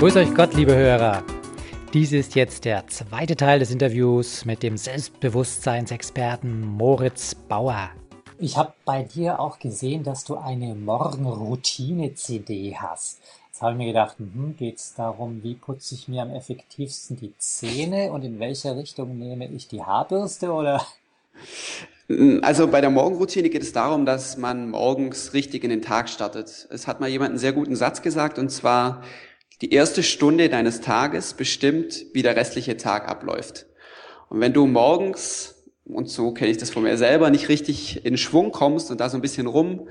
Grüß euch Gott, liebe Hörer. Dies ist jetzt der zweite Teil des Interviews mit dem Selbstbewusstseinsexperten Moritz Bauer. Ich habe bei dir auch gesehen, dass du eine Morgenroutine-CD hast. Jetzt habe ich mir gedacht, hm, geht es darum, wie putze ich mir am effektivsten die Zähne und in welche Richtung nehme ich die Haarbürste oder? Also bei der Morgenroutine geht es darum, dass man morgens richtig in den Tag startet. Es hat mal jemand einen sehr guten Satz gesagt und zwar, die erste Stunde deines Tages bestimmt, wie der restliche Tag abläuft. Und wenn du morgens, und so kenne ich das von mir selber, nicht richtig in Schwung kommst und da so ein bisschen rum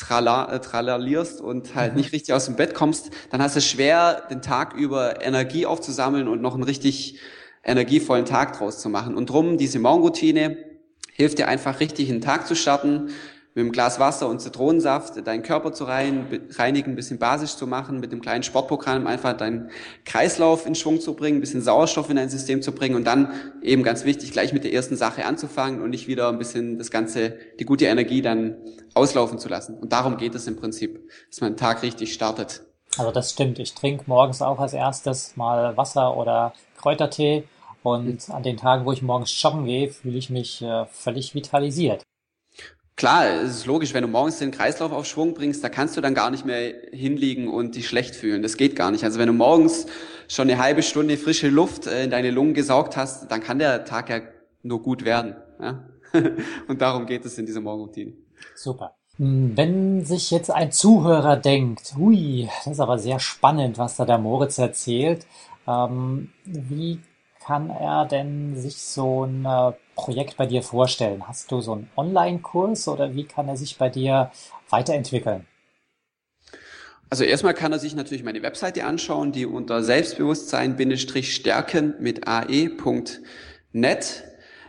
trala, äh, tralalierst und halt nicht richtig aus dem Bett kommst, dann hast du es schwer, den Tag über Energie aufzusammeln und noch einen richtig energievollen Tag draus zu machen. Und drum, diese Morgenroutine hilft dir einfach richtig in den Tag zu starten, mit einem Glas Wasser und Zitronensaft deinen Körper zu reinigen, ein bisschen basisch zu machen, mit einem kleinen Sportprogramm einfach deinen Kreislauf in Schwung zu bringen, ein bisschen Sauerstoff in dein System zu bringen und dann eben ganz wichtig, gleich mit der ersten Sache anzufangen und nicht wieder ein bisschen das Ganze, die gute Energie dann auslaufen zu lassen. Und darum geht es im Prinzip, dass man den Tag richtig startet. Also das stimmt. Ich trinke morgens auch als erstes mal Wasser oder Kräutertee. Und an den Tagen, wo ich morgens joggen gehe, fühle ich mich äh, völlig vitalisiert. Klar, es ist logisch, wenn du morgens den Kreislauf auf Schwung bringst, da kannst du dann gar nicht mehr hinliegen und dich schlecht fühlen. Das geht gar nicht. Also wenn du morgens schon eine halbe Stunde frische Luft äh, in deine Lungen gesaugt hast, dann kann der Tag ja nur gut werden. Ja? Und darum geht es in dieser Morgenroutine. Super. Hm, wenn sich jetzt ein Zuhörer denkt, hui, das ist aber sehr spannend, was da der Moritz erzählt, ähm, wie kann er denn sich so ein äh, Projekt bei dir vorstellen? Hast du so einen Online-Kurs oder wie kann er sich bei dir weiterentwickeln? Also erstmal kann er sich natürlich meine Webseite anschauen, die unter Selbstbewusstsein-stärken mit ae.net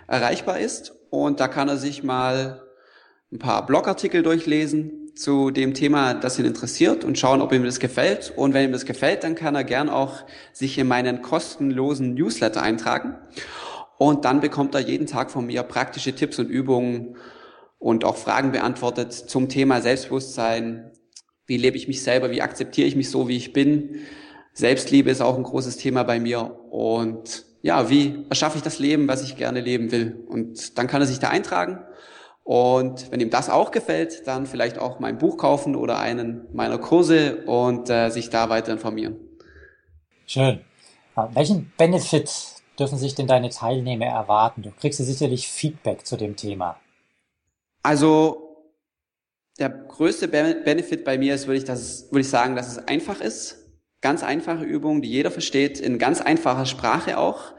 erreichbar ist. Und da kann er sich mal ein paar Blogartikel durchlesen zu dem Thema, das ihn interessiert und schauen, ob ihm das gefällt. Und wenn ihm das gefällt, dann kann er gern auch sich in meinen kostenlosen Newsletter eintragen. Und dann bekommt er jeden Tag von mir praktische Tipps und Übungen und auch Fragen beantwortet zum Thema Selbstbewusstsein. Wie lebe ich mich selber? Wie akzeptiere ich mich so, wie ich bin? Selbstliebe ist auch ein großes Thema bei mir. Und ja, wie erschaffe ich das Leben, was ich gerne leben will? Und dann kann er sich da eintragen. Und wenn ihm das auch gefällt, dann vielleicht auch mein Buch kaufen oder einen meiner Kurse und äh, sich da weiter informieren. Schön. Welchen Benefit dürfen sich denn deine Teilnehmer erwarten? Du kriegst ja sicherlich Feedback zu dem Thema. Also der größte Benefit bei mir ist, würde ich, dass würde ich sagen, dass es einfach ist. Ganz einfache Übungen, die jeder versteht, in ganz einfacher Sprache auch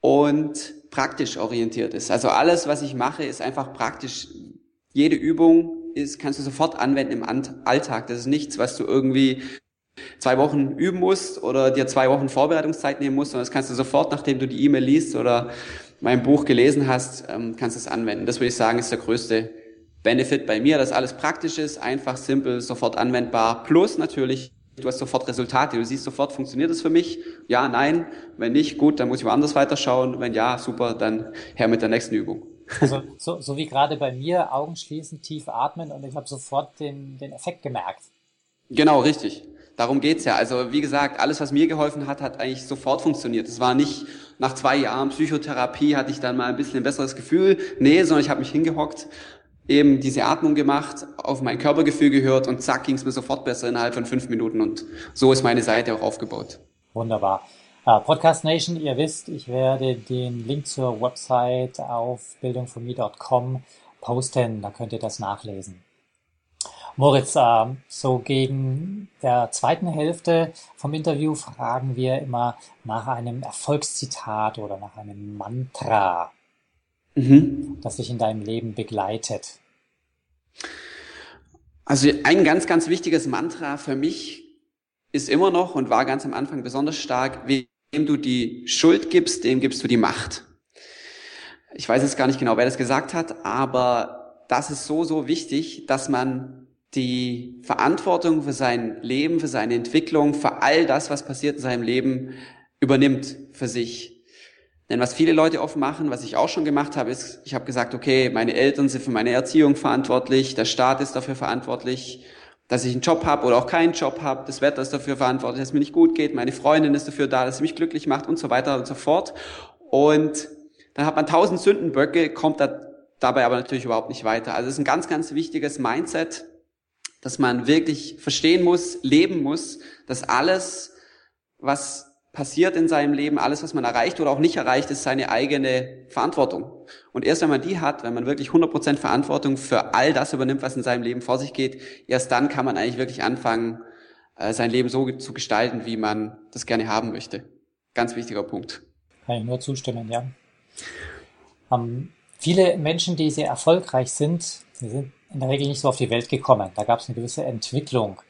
und praktisch orientiert ist. Also alles, was ich mache, ist einfach praktisch. Jede Übung ist, kannst du sofort anwenden im Alltag. Das ist nichts, was du irgendwie zwei Wochen üben musst oder dir zwei Wochen Vorbereitungszeit nehmen musst, sondern das kannst du sofort, nachdem du die E-Mail liest oder mein Buch gelesen hast, ähm, kannst du es anwenden. Das würde ich sagen, ist der größte Benefit bei mir, dass alles praktisch ist, einfach, simpel, sofort anwendbar. Plus natürlich, du hast sofort Resultate. Du siehst sofort, funktioniert es für mich? Ja, nein. Wenn nicht, gut, dann muss ich woanders weiterschauen. Wenn ja, super, dann her mit der nächsten Übung. Also so, so wie gerade bei mir, Augen schließen, tief atmen und ich habe sofort den, den Effekt gemerkt. Genau, richtig. Darum geht's ja. Also wie gesagt, alles, was mir geholfen hat, hat eigentlich sofort funktioniert. Es war nicht nach zwei Jahren Psychotherapie hatte ich dann mal ein bisschen ein besseres Gefühl. Nee, sondern ich habe mich hingehockt, eben diese Atmung gemacht, auf mein Körpergefühl gehört und zack, ging's mir sofort besser innerhalb von fünf Minuten. Und so ist meine Seite auch aufgebaut. Wunderbar. Uh, Podcast Nation, ihr wisst, ich werde den Link zur Website auf bildungfonme.com posten, da könnt ihr das nachlesen. Moritz, äh, so gegen der zweiten Hälfte vom Interview fragen wir immer nach einem Erfolgszitat oder nach einem Mantra, mhm. das dich in deinem Leben begleitet. Also ein ganz, ganz wichtiges Mantra für mich ist immer noch und war ganz am Anfang besonders stark, wem du die Schuld gibst, dem gibst du die Macht. Ich weiß jetzt gar nicht genau, wer das gesagt hat, aber das ist so, so wichtig, dass man die Verantwortung für sein Leben, für seine Entwicklung, für all das, was passiert in seinem Leben, übernimmt für sich. Denn was viele Leute oft machen, was ich auch schon gemacht habe, ist, ich habe gesagt, okay, meine Eltern sind für meine Erziehung verantwortlich, der Staat ist dafür verantwortlich, dass ich einen Job habe oder auch keinen Job habe, das Wetter ist dafür verantwortlich, dass es mir nicht gut geht, meine Freundin ist dafür da, dass sie mich glücklich macht und so weiter und so fort. Und dann hat man tausend Sündenböcke, kommt da dabei aber natürlich überhaupt nicht weiter. Also es ist ein ganz, ganz wichtiges Mindset, dass man wirklich verstehen muss, leben muss, dass alles, was passiert in seinem Leben, alles, was man erreicht oder auch nicht erreicht, ist seine eigene Verantwortung. Und erst wenn man die hat, wenn man wirklich 100% Verantwortung für all das übernimmt, was in seinem Leben vor sich geht, erst dann kann man eigentlich wirklich anfangen, äh, sein Leben so zu gestalten, wie man das gerne haben möchte. Ganz wichtiger Punkt. Kann ich nur zustimmen, ja. Ähm, viele Menschen, die sehr erfolgreich sind, die sind in der Regel nicht so auf die Welt gekommen. Da gab es eine gewisse Entwicklung.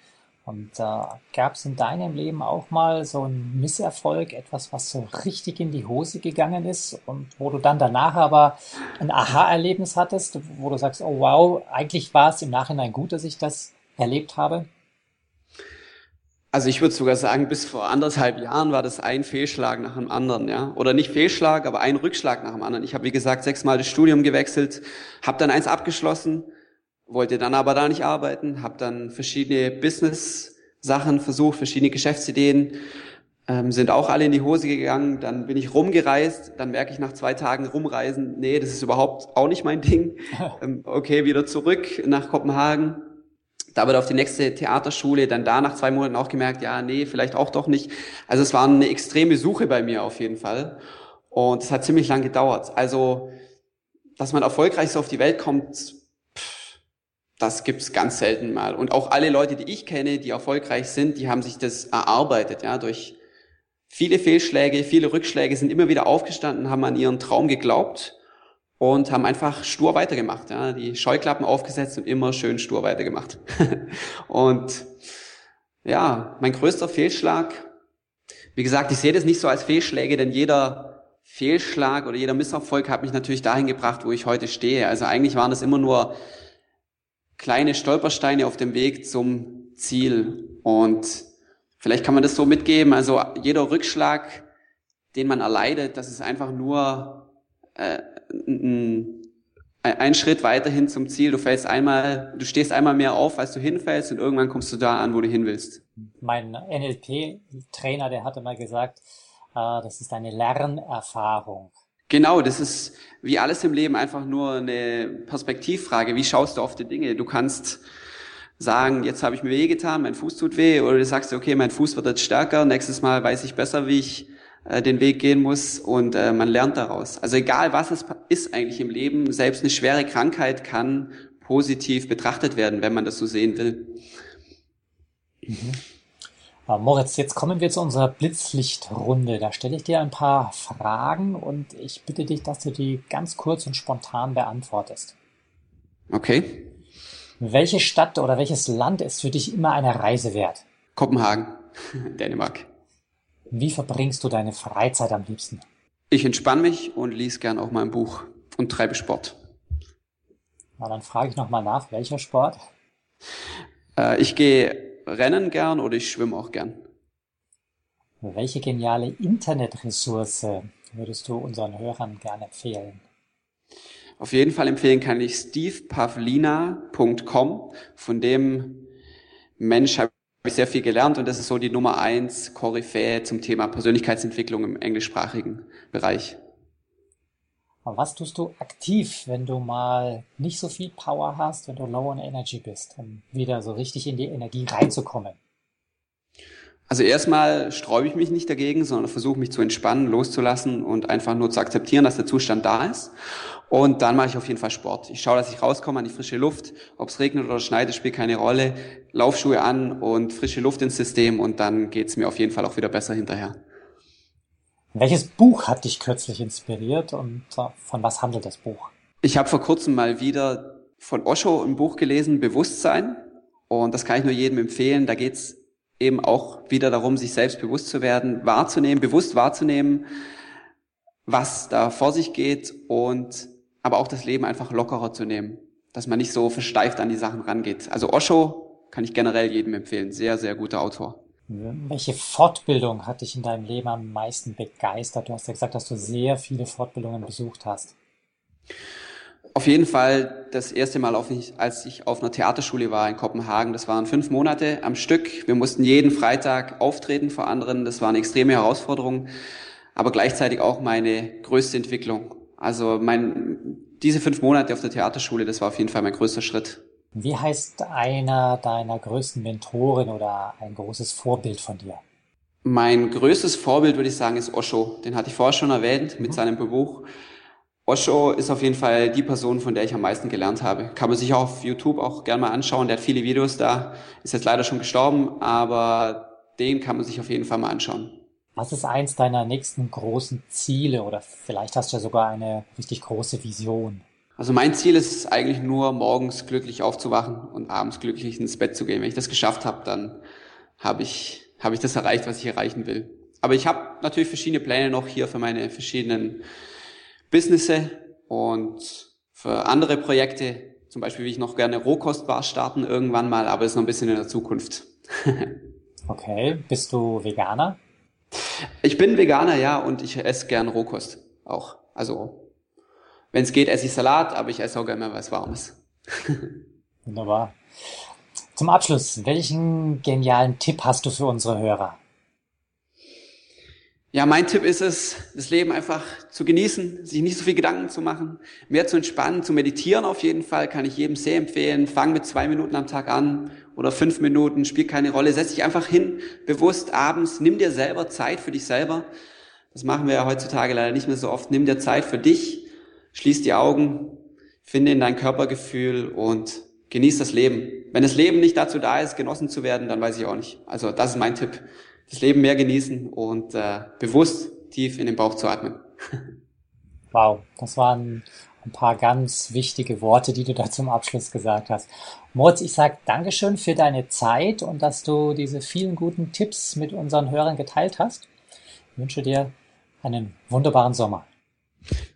Und äh, gab es in deinem Leben auch mal so einen Misserfolg, etwas, was so richtig in die Hose gegangen ist und wo du dann danach aber ein Aha-Erlebnis hattest, wo du sagst, oh wow, eigentlich war es im Nachhinein gut, dass ich das erlebt habe? Also ich würde sogar sagen, bis vor anderthalb Jahren war das ein Fehlschlag nach dem anderen, ja. Oder nicht Fehlschlag, aber ein Rückschlag nach dem anderen. Ich habe, wie gesagt, sechsmal das Studium gewechselt, habe dann eins abgeschlossen, wollte dann aber da nicht arbeiten, habe dann verschiedene Business-Sachen versucht, verschiedene Geschäftsideen, ähm, sind auch alle in die Hose gegangen. Dann bin ich rumgereist, dann merke ich nach zwei Tagen rumreisen, nee, das ist überhaupt auch nicht mein Ding. Ähm, okay, wieder zurück nach Kopenhagen da wird auf die nächste Theaterschule, dann da nach zwei Monaten auch gemerkt, ja, nee, vielleicht auch doch nicht. Also es war eine extreme Suche bei mir auf jeden Fall. Und es hat ziemlich lang gedauert. Also, dass man erfolgreich so auf die Welt kommt, das gibt's ganz selten mal. Und auch alle Leute, die ich kenne, die erfolgreich sind, die haben sich das erarbeitet, ja, durch viele Fehlschläge, viele Rückschläge, sind immer wieder aufgestanden, haben an ihren Traum geglaubt und haben einfach stur weitergemacht. Ja, die Scheuklappen aufgesetzt und immer schön stur weitergemacht. und ja, mein größter Fehlschlag, wie gesagt, ich sehe das nicht so als Fehlschläge, denn jeder Fehlschlag oder jeder Misserfolg hat mich natürlich dahin gebracht, wo ich heute stehe. Also eigentlich waren das immer nur kleine Stolpersteine auf dem Weg zum Ziel. Und vielleicht kann man das so mitgeben. Also jeder Rückschlag, den man erleidet, das ist einfach nur äh, ein Schritt weiterhin zum Ziel. Du fällst einmal, du stehst einmal mehr auf, als du hinfällst und irgendwann kommst du da an, wo du hin willst. Mein NLP-Trainer, der hatte mal gesagt, äh, das ist eine Lernerfahrung. Genau, das ist wie alles im Leben einfach nur eine Perspektivfrage. Wie schaust du auf die Dinge? Du kannst sagen, jetzt habe ich mir weh getan, mein Fuß tut weh, oder du sagst, okay, mein Fuß wird jetzt stärker, nächstes Mal weiß ich besser, wie ich äh, den Weg gehen muss und äh, man lernt daraus. Also egal was es ist eigentlich im Leben, selbst eine schwere Krankheit kann positiv betrachtet werden, wenn man das so sehen will. Mhm. Äh, Moritz, jetzt kommen wir zu unserer Blitzlichtrunde. Da stelle ich dir ein paar Fragen und ich bitte dich, dass du die ganz kurz und spontan beantwortest. Okay. Welche Stadt oder welches Land ist für dich immer eine Reise wert? Kopenhagen, Dänemark. Wie verbringst du deine Freizeit am liebsten? Ich entspanne mich und lese gern auch mal ein Buch und treibe Sport. Na, dann frage ich nochmal nach, welcher Sport? Äh, ich gehe rennen gern oder ich schwimme auch gern. Welche geniale Internetressource würdest du unseren Hörern gerne empfehlen? Auf jeden Fall empfehlen kann ich stevepavlina.com. Von dem Mensch habe habe ich sehr viel gelernt und das ist so die Nummer eins Koryphäe zum Thema Persönlichkeitsentwicklung im englischsprachigen Bereich. Was tust du aktiv, wenn du mal nicht so viel Power hast, wenn du low on energy bist, um wieder so richtig in die Energie reinzukommen? Also erstmal sträube ich mich nicht dagegen, sondern versuche mich zu entspannen, loszulassen und einfach nur zu akzeptieren, dass der Zustand da ist. Und dann mache ich auf jeden Fall Sport. Ich schaue, dass ich rauskomme an die frische Luft. Ob es regnet oder schneit, spielt keine Rolle. Laufschuhe an und frische Luft ins System und dann geht's mir auf jeden Fall auch wieder besser hinterher. Welches Buch hat dich kürzlich inspiriert und äh, von was handelt das Buch? Ich habe vor kurzem mal wieder von Osho ein Buch gelesen, Bewusstsein. Und das kann ich nur jedem empfehlen. Da geht's eben auch wieder darum, sich selbst bewusst zu werden, wahrzunehmen, bewusst wahrzunehmen, was da vor sich geht und aber auch das Leben einfach lockerer zu nehmen, dass man nicht so versteift an die Sachen rangeht. Also Osho kann ich generell jedem empfehlen, sehr, sehr guter Autor. Welche Fortbildung hat dich in deinem Leben am meisten begeistert? Du hast ja gesagt, dass du sehr viele Fortbildungen besucht hast. Auf jeden Fall das erste Mal, als ich auf einer Theaterschule war in Kopenhagen. Das waren fünf Monate am Stück. Wir mussten jeden Freitag auftreten vor anderen. Das war eine extreme Herausforderung, aber gleichzeitig auch meine größte Entwicklung. Also mein, diese fünf Monate auf der Theaterschule, das war auf jeden Fall mein größter Schritt. Wie heißt einer deiner größten Mentoren oder ein großes Vorbild von dir? Mein größtes Vorbild, würde ich sagen, ist Osho. Den hatte ich vorher schon erwähnt mit mhm. seinem Buch. Osho ist auf jeden Fall die Person, von der ich am meisten gelernt habe. Kann man sich auch auf YouTube auch gerne mal anschauen. Der hat viele Videos da. Ist jetzt leider schon gestorben, aber den kann man sich auf jeden Fall mal anschauen. Was ist eins deiner nächsten großen Ziele oder vielleicht hast du ja sogar eine richtig große Vision? Also mein Ziel ist es eigentlich nur, morgens glücklich aufzuwachen und abends glücklich ins Bett zu gehen. Wenn ich das geschafft habe, dann habe ich, habe ich das erreicht, was ich erreichen will. Aber ich habe natürlich verschiedene Pläne noch hier für meine verschiedenen Businesse und für andere Projekte, zum Beispiel will ich noch gerne Rohkostbar starten irgendwann mal, aber ist noch ein bisschen in der Zukunft. okay, bist du Veganer? Ich bin Veganer, ja, und ich esse gern Rohkost auch. Also, wenn es geht, esse ich Salat, aber ich esse auch gerne mal was Warmes. Wunderbar. Zum Abschluss, welchen genialen Tipp hast du für unsere Hörer? Ja, mein Tipp ist es, das Leben einfach zu genießen, sich nicht so viel Gedanken zu machen, mehr zu entspannen, zu meditieren auf jeden Fall, kann ich jedem sehr empfehlen. Fang mit zwei Minuten am Tag an oder fünf Minuten, spielt keine Rolle. Setz dich einfach hin, bewusst abends, nimm dir selber Zeit für dich selber. Das machen wir ja heutzutage leider nicht mehr so oft. Nimm dir Zeit für dich, schließ die Augen, finde in dein Körpergefühl und genieß das Leben. Wenn das Leben nicht dazu da ist, genossen zu werden, dann weiß ich auch nicht. Also das ist mein Tipp das Leben mehr genießen und äh, bewusst tief in den Bauch zu atmen. Wow, das waren ein paar ganz wichtige Worte, die du da zum Abschluss gesagt hast. Moritz, ich sage Dankeschön für deine Zeit und dass du diese vielen guten Tipps mit unseren Hörern geteilt hast. Ich wünsche dir einen wunderbaren Sommer.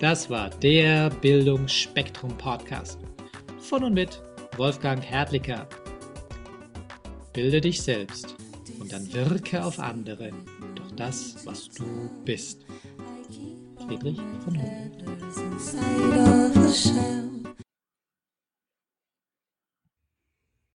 das war der Bildungsspektrum Podcast von und mit Wolfgang Hertlicker. Bilde dich selbst und dann wirke auf andere durch das, was du bist. Friedrich von Hull.